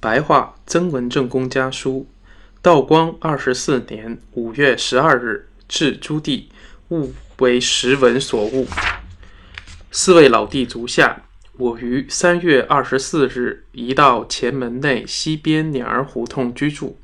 白话曾文正公家书，道光二十四年五月十二日，至朱棣，勿为时文所误。四位老弟足下，我于三月二十四日移到前门内西边鸟儿胡同居住，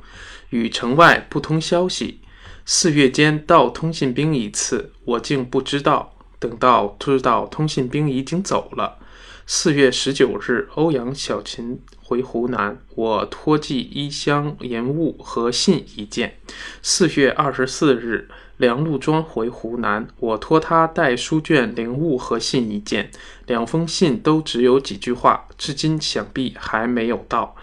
与城外不通消息。四月间到通信兵一次，我竟不知道。等到知道通信兵已经走了。四月十九日，欧阳小琴回湖南，我托寄一箱盐物和信一件。四月二十四日，梁陆庄回湖南，我托他带书卷、灵物和信一件。两封信都只有几句话，至今想必还没有到。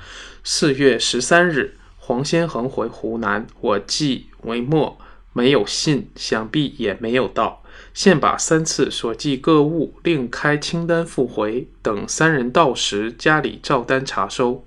四月十三日，黄先恒回湖南，我寄为末，没有信，想必也没有到。现把三次所寄各物另开清单复回，等三人到时，家里照单查收。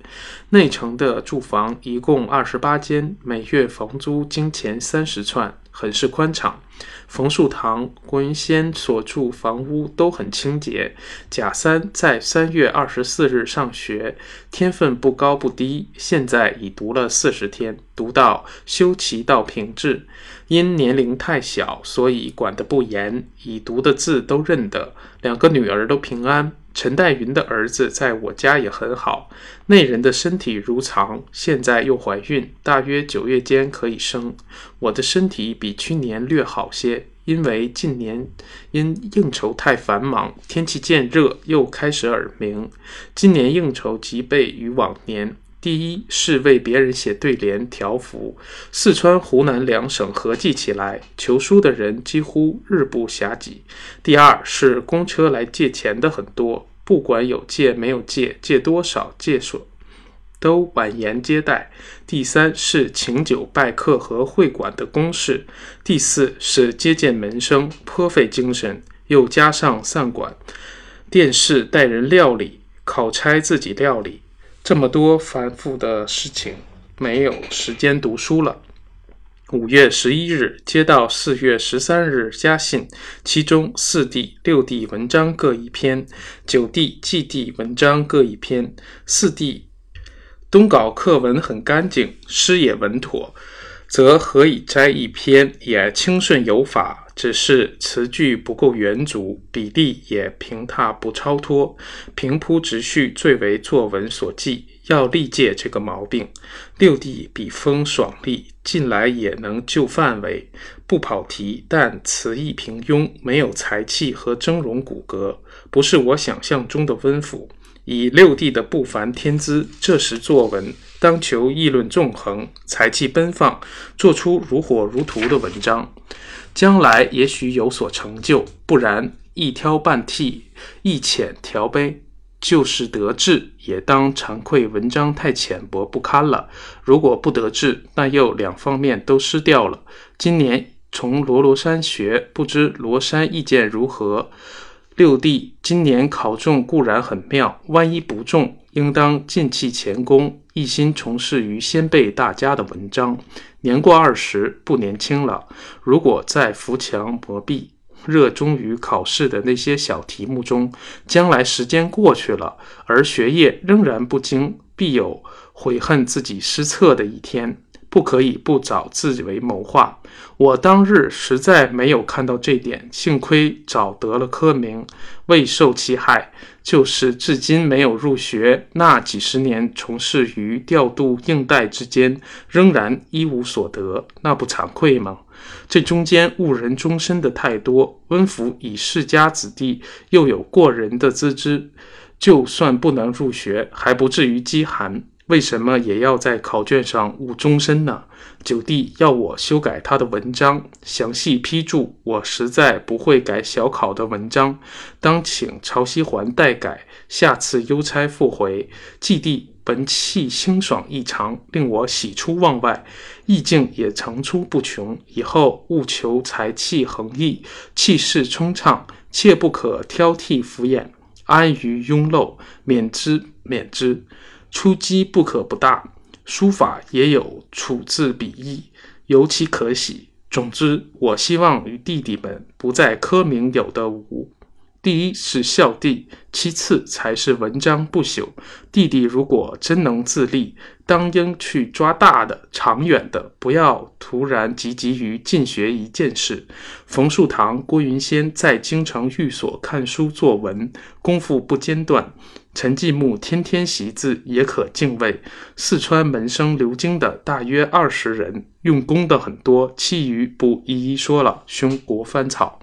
内城的住房一共二十八间，每月房租金钱三十串，很是宽敞。冯树堂、郭云仙所住房屋都很清洁。贾三在三月二十四日上学，天分不高不低，现在已读了四十天，读到修齐到平治。因年龄太小，所以管得不严，言已读的字都认得。两个女儿都平安。陈黛云的儿子在我家也很好。那人的身体如常，现在又怀孕，大约九月间可以生。我的身体比去年略好些，因为近年因应酬太繁忙，天气渐热，又开始耳鸣。今年应酬极备于往年。第一是为别人写对联条幅，四川、湖南两省合计起来，求书的人几乎日不暇给。第二是公车来借钱的很多，不管有借没有借，借多少借所都婉言接待。第三是请酒拜客和会馆的公事。第四是接见门生，颇费精神，又加上散馆、电视带人料理，考差自己料理。这么多繁复的事情，没有时间读书了。五月十一日接到四月十三日家信，其中四弟、六弟文章各一篇，九弟、季弟文章各一篇。四弟东稿课文很干净，诗也稳妥，则何以摘一篇，也清顺有法。只是词句不够圆足，笔力也平踏不超脱，平铺直叙最为作文所忌，要力戒这个毛病。六弟笔锋爽利，近来也能就范围，不跑题，但词意平庸，没有才气和峥嵘骨骼，不是我想象中的温府。以六弟的不凡天资，这时作文当求议论纵横，才气奔放，做出如火如荼的文章。将来也许有所成就，不然一挑半剔，一浅调杯，就是得志，也当惭愧文章太浅薄不堪了。如果不得志，那又两方面都失掉了。今年从罗罗山学，不知罗山意见如何？六弟今年考中固然很妙，万一不中，应当尽弃前功，一心从事于先辈大家的文章。年过二十，不年轻了。如果再扶墙磨壁、热衷于考试的那些小题目中，将来时间过去了，而学业仍然不精，必有悔恨自己失策的一天。不可以不早自为谋划。我当日实在没有看到这点，幸亏早得了科名，未受其害。就是至今没有入学，那几十年从事于调度应带之间，仍然一无所得，那不惭愧吗？这中间误人终身的太多。温府以世家子弟，又有过人的资质，就算不能入学，还不至于饥寒。为什么也要在考卷上误终身呢？九弟要我修改他的文章，详细批注。我实在不会改小考的文章，当请曹锡环代改，下次邮差复回。季弟本气清爽异常，令我喜出望外，意境也层出不穷。以后务求才气横溢，气势通畅，切不可挑剔敷衍，安于庸陋，免之免之。出击不可不大，书法也有处字笔意，尤其可喜。总之，我希望与弟弟们不在科名有的无，第一是孝弟，其次才是文章不朽。弟弟如果真能自立，当应去抓大的、长远的，不要突然急急于进学一件事。冯树堂、郭云仙在京城寓所看书作文，功夫不间断。陈继木天天习字，也可敬畏。四川门生留京的大约二十人，用功的很多，其余不一一说了。兄国藩草。